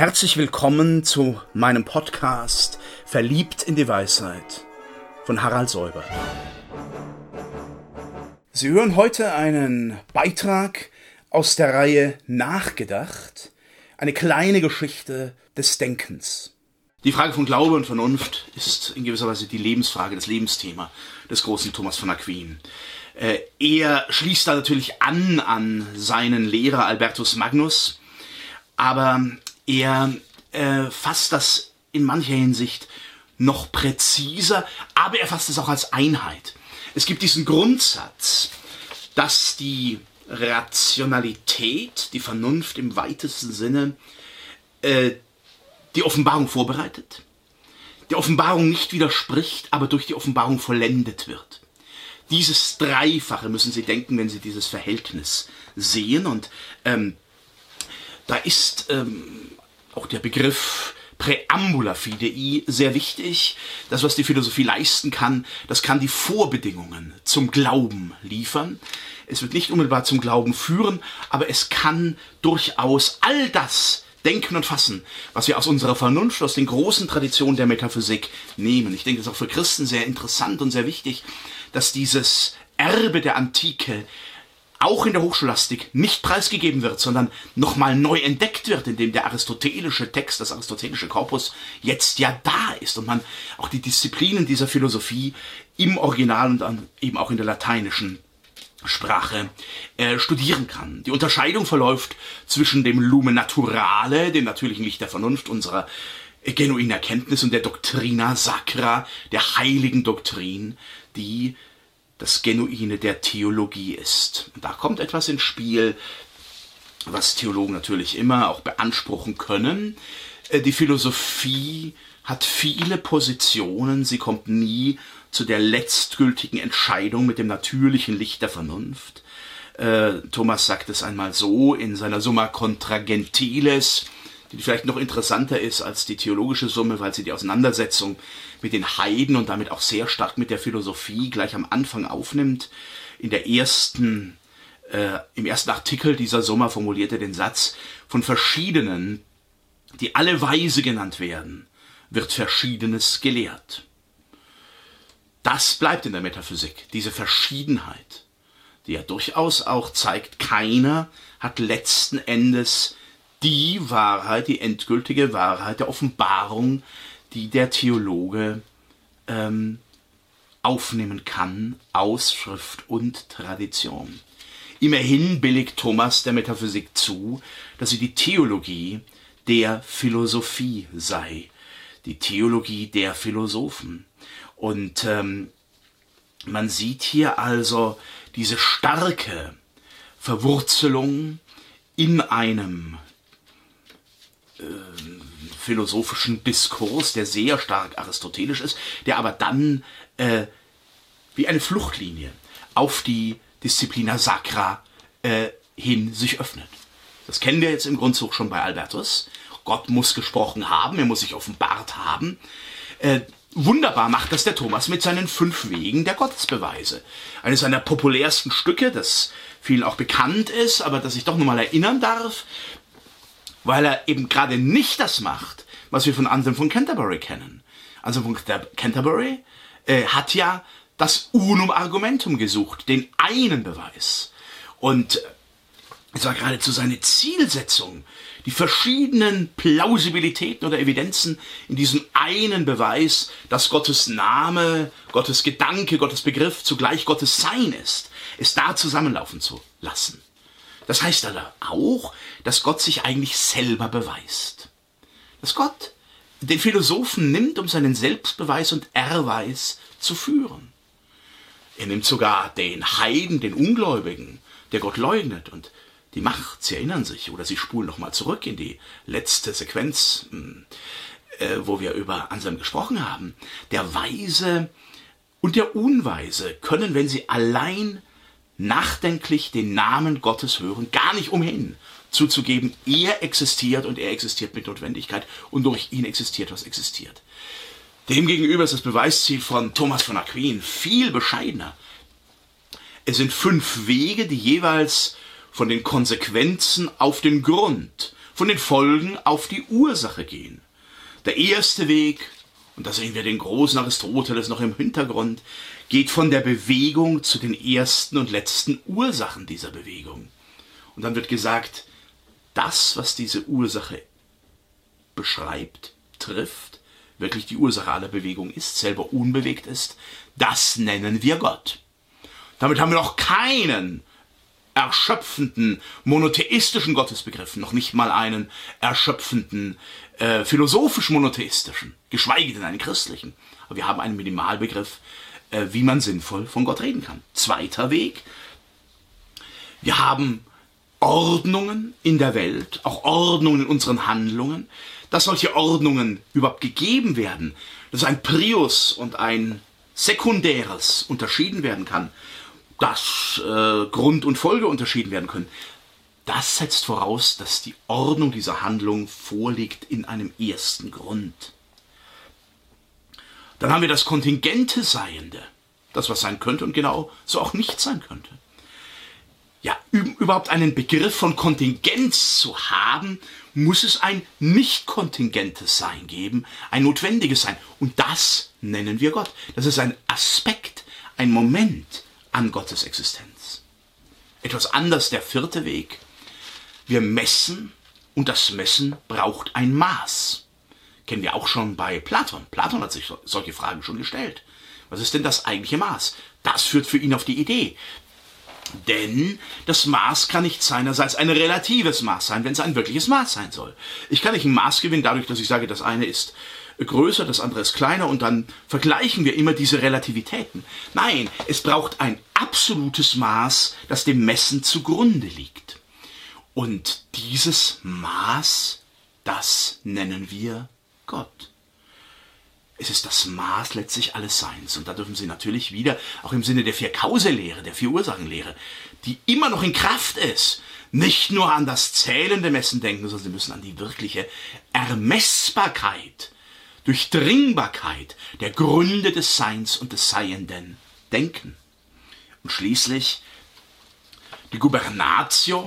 Herzlich willkommen zu meinem Podcast Verliebt in die Weisheit von Harald Säuber. Sie hören heute einen Beitrag aus der Reihe Nachgedacht, eine kleine Geschichte des Denkens. Die Frage von Glaube und Vernunft ist in gewisser Weise die Lebensfrage, das Lebensthema des großen Thomas von Aquin. Äh, er schließt da natürlich an an seinen Lehrer Albertus Magnus, aber er äh, fasst das in mancher Hinsicht noch präziser, aber er fasst es auch als Einheit. Es gibt diesen Grundsatz, dass die Rationalität, die Vernunft im weitesten Sinne, äh, die Offenbarung vorbereitet, der Offenbarung nicht widerspricht, aber durch die Offenbarung vollendet wird. Dieses Dreifache müssen Sie denken, wenn Sie dieses Verhältnis sehen. Und ähm, da ist ähm, auch der Begriff Präambula fidei sehr wichtig. Das, was die Philosophie leisten kann, das kann die Vorbedingungen zum Glauben liefern. Es wird nicht unmittelbar zum Glauben führen, aber es kann durchaus all das denken und fassen, was wir aus unserer Vernunft, aus den großen Traditionen der Metaphysik nehmen. Ich denke, es ist auch für Christen sehr interessant und sehr wichtig, dass dieses Erbe der Antike auch in der Hochschulastik nicht preisgegeben wird, sondern nochmal neu entdeckt wird, indem der aristotelische Text, das aristotelische Korpus jetzt ja da ist und man auch die Disziplinen dieser Philosophie im Original und dann eben auch in der lateinischen Sprache äh, studieren kann. Die Unterscheidung verläuft zwischen dem Lumen Naturale, dem natürlichen Licht der Vernunft unserer genuinen Erkenntnis und der Doctrina Sacra, der heiligen Doktrin, die das Genuine der Theologie ist. Und da kommt etwas ins Spiel, was Theologen natürlich immer auch beanspruchen können. Äh, die Philosophie hat viele Positionen, sie kommt nie zu der letztgültigen Entscheidung mit dem natürlichen Licht der Vernunft. Äh, Thomas sagt es einmal so in seiner Summa Contra Gentiles, die vielleicht noch interessanter ist als die theologische Summe, weil sie die Auseinandersetzung mit den Heiden und damit auch sehr stark mit der Philosophie gleich am Anfang aufnimmt. In der ersten, äh, im ersten Artikel dieser Summa formuliert er den Satz, von verschiedenen, die alle weise genannt werden, wird Verschiedenes gelehrt. Das bleibt in der Metaphysik, diese Verschiedenheit, die ja durchaus auch zeigt, keiner hat letzten Endes die Wahrheit, die endgültige Wahrheit der Offenbarung, die der Theologe ähm, aufnehmen kann aus Schrift und Tradition. Immerhin billigt Thomas der Metaphysik zu, dass sie die Theologie der Philosophie sei, die Theologie der Philosophen. Und ähm, man sieht hier also diese starke Verwurzelung in einem philosophischen Diskurs, der sehr stark aristotelisch ist, der aber dann äh, wie eine Fluchtlinie auf die Disziplina Sacra äh, hin sich öffnet. Das kennen wir jetzt im Grundzug schon bei Albertus. Gott muss gesprochen haben, er muss sich offenbart haben. Äh, wunderbar macht das der Thomas mit seinen fünf Wegen der Gottesbeweise. Eines seiner populärsten Stücke, das vielen auch bekannt ist, aber das ich doch nochmal erinnern darf, weil er eben gerade nicht das macht, was wir von Anselm von Canterbury kennen. Anselm von Canterbury äh, hat ja das Unum Argumentum gesucht, den einen Beweis. Und äh, es war geradezu seine Zielsetzung, die verschiedenen Plausibilitäten oder Evidenzen in diesem einen Beweis, dass Gottes Name, Gottes Gedanke, Gottes Begriff zugleich Gottes Sein ist, es da zusammenlaufen zu lassen. Das heißt aber auch, dass Gott sich eigentlich selber beweist. Dass Gott den Philosophen nimmt, um seinen Selbstbeweis und Erweis zu führen. Er nimmt sogar den Heiden, den Ungläubigen, der Gott leugnet und die Macht, Sie erinnern sich, oder Sie spulen nochmal zurück in die letzte Sequenz, hm, äh, wo wir über Anselm gesprochen haben. Der Weise und der Unweise können, wenn sie allein nachdenklich den Namen Gottes hören, gar nicht umhin zuzugeben, er existiert und er existiert mit Notwendigkeit und durch ihn existiert, was existiert. Demgegenüber ist das Beweisziel von Thomas von Aquin viel bescheidener. Es sind fünf Wege, die jeweils von den Konsequenzen auf den Grund, von den Folgen auf die Ursache gehen. Der erste Weg, und da sehen wir den großen Aristoteles noch im Hintergrund, geht von der Bewegung zu den ersten und letzten Ursachen dieser Bewegung. Und dann wird gesagt, das, was diese Ursache beschreibt, trifft, wirklich die Ursache aller Bewegung ist, selber unbewegt ist, das nennen wir Gott. Damit haben wir noch keinen erschöpfenden monotheistischen Gottesbegriff, noch nicht mal einen erschöpfenden äh, philosophisch monotheistischen, geschweige denn einen christlichen. Aber wir haben einen Minimalbegriff, äh, wie man sinnvoll von Gott reden kann. Zweiter Weg. Wir haben Ordnungen in der Welt, auch Ordnungen in unseren Handlungen, dass solche Ordnungen überhaupt gegeben werden, dass ein Prius und ein Sekundäres unterschieden werden kann, dass äh, Grund und Folge unterschieden werden können. Das setzt voraus, dass die Ordnung dieser Handlung vorliegt in einem ersten Grund. Dann haben wir das kontingente Seiende, das was sein könnte und genau so auch nicht sein könnte. Ja, überhaupt einen Begriff von Kontingenz zu haben, muss es ein nicht kontingentes Sein geben, ein notwendiges Sein. Und das nennen wir Gott. Das ist ein Aspekt, ein Moment an Gottes Existenz. Etwas anders der vierte Weg. Wir messen und das Messen braucht ein Maß. Kennen wir auch schon bei Platon. Platon hat sich solche Fragen schon gestellt. Was ist denn das eigentliche Maß? Das führt für ihn auf die Idee. Denn das Maß kann nicht seinerseits ein relatives Maß sein, wenn es ein wirkliches Maß sein soll. Ich kann nicht ein Maß gewinnen dadurch, dass ich sage, das eine ist größer, das andere ist kleiner und dann vergleichen wir immer diese Relativitäten. Nein, es braucht ein absolutes Maß, das dem Messen zugrunde liegt. Und dieses Maß, das nennen wir Gott. Es ist das Maß letztlich alles Seins. Und da dürfen Sie natürlich wieder, auch im Sinne der Vier-Kause-Lehre, der Vier-Ursachen-Lehre, die immer noch in Kraft ist, nicht nur an das zählende Messen denken, sondern Sie müssen an die wirkliche Ermessbarkeit, Durchdringbarkeit der Gründe des Seins und des Seienden denken. Und schließlich die Gubernatio,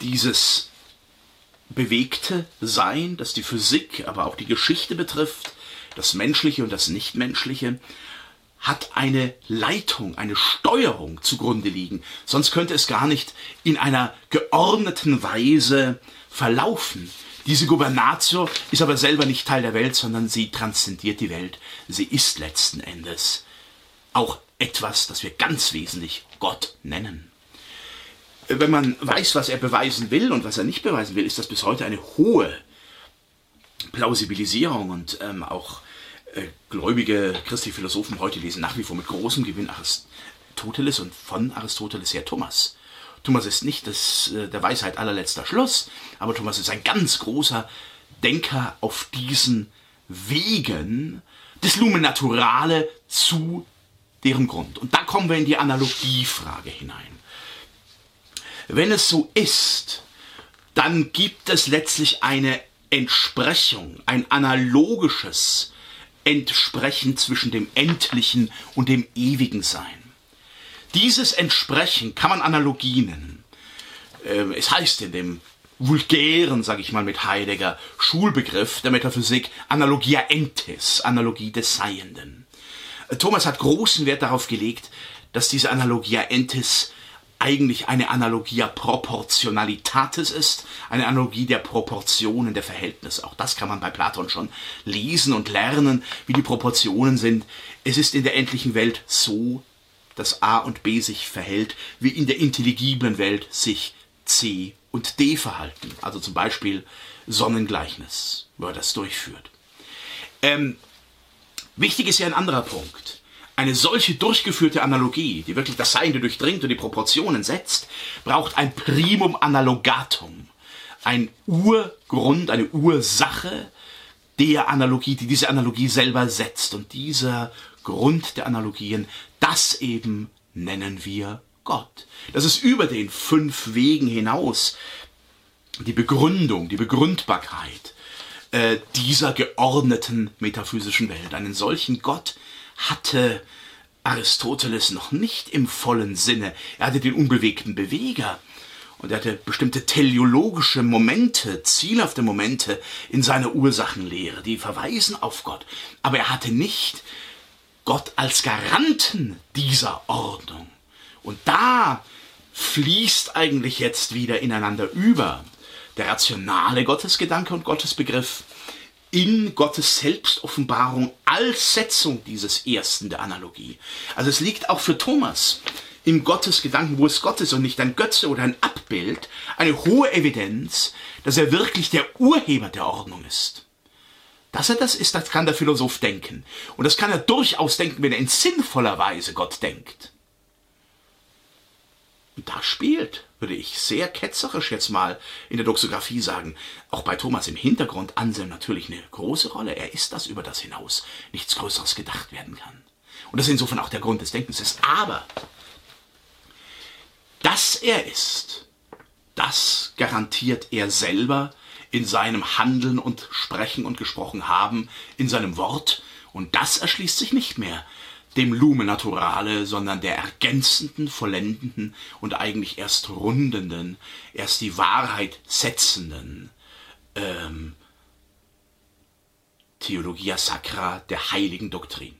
dieses bewegte Sein, das die Physik, aber auch die Geschichte betrifft, das Menschliche und das Nichtmenschliche, hat eine Leitung, eine Steuerung zugrunde liegen. Sonst könnte es gar nicht in einer geordneten Weise verlaufen. Diese Gubernatio ist aber selber nicht Teil der Welt, sondern sie transzendiert die Welt. Sie ist letzten Endes auch etwas, das wir ganz wesentlich Gott nennen. Wenn man weiß, was er beweisen will und was er nicht beweisen will, ist das bis heute eine hohe Plausibilisierung und ähm, auch äh, gläubige christliche Philosophen heute lesen nach wie vor mit großem Gewinn Aristoteles und von Aristoteles her Thomas. Thomas ist nicht das, äh, der Weisheit allerletzter Schluss, aber Thomas ist ein ganz großer Denker auf diesen Wegen des Lumen Naturale zu deren Grund. Und da kommen wir in die Analogiefrage hinein. Wenn es so ist, dann gibt es letztlich eine Entsprechung, ein analogisches Entsprechen zwischen dem Endlichen und dem Ewigen Sein. Dieses Entsprechen kann man Analogie nennen. Ähm, es heißt in dem vulgären, sage ich mal mit Heidegger, Schulbegriff der Metaphysik Analogia entis, Analogie des Seienden. Thomas hat großen Wert darauf gelegt, dass diese Analogia entis eigentlich eine Analogia proportionalitatis ist, eine Analogie der Proportionen, der Verhältnisse. Auch das kann man bei Platon schon lesen und lernen, wie die Proportionen sind. Es ist in der endlichen Welt so, dass A und B sich verhält, wie in der intelligiblen Welt sich C und D verhalten. Also zum Beispiel Sonnengleichnis, wo er das durchführt. Ähm, wichtig ist ja ein anderer Punkt. Eine solche durchgeführte Analogie, die wirklich das Seiende durchdringt und die Proportionen setzt, braucht ein Primum analogatum, ein Urgrund, eine Ursache der Analogie, die diese Analogie selber setzt. Und dieser Grund der Analogien, das eben nennen wir Gott. Das ist über den fünf Wegen hinaus die Begründung, die Begründbarkeit äh, dieser geordneten metaphysischen Welt. Einen solchen Gott hatte Aristoteles noch nicht im vollen Sinne. Er hatte den unbewegten Beweger. Und er hatte bestimmte teleologische Momente, zielhafte Momente in seiner Ursachenlehre, die verweisen auf Gott. Aber er hatte nicht Gott als Garanten dieser Ordnung. Und da fließt eigentlich jetzt wieder ineinander über der rationale Gottesgedanke und Gottesbegriff in Gottes Selbstoffenbarung als Setzung dieses ersten der Analogie. Also es liegt auch für Thomas im Gottesgedanken, wo es Gott ist und nicht ein Götze oder ein Abbild, eine hohe Evidenz, dass er wirklich der Urheber der Ordnung ist. Dass er das ist, das kann der Philosoph denken. Und das kann er durchaus denken, wenn er in sinnvoller Weise Gott denkt. Da spielt, würde ich sehr ketzerisch jetzt mal in der Doxographie sagen, auch bei Thomas im Hintergrund Anselm natürlich eine große Rolle. Er ist das über das hinaus nichts Größeres gedacht werden kann. Und das insofern auch der Grund des Denkens ist. Aber dass er ist, das garantiert er selber in seinem Handeln und Sprechen und gesprochen haben, in seinem Wort, und das erschließt sich nicht mehr dem Lume Naturale, sondern der ergänzenden, vollendenden und eigentlich erst rundenden, erst die Wahrheit setzenden ähm, Theologia Sacra der heiligen Doktrin.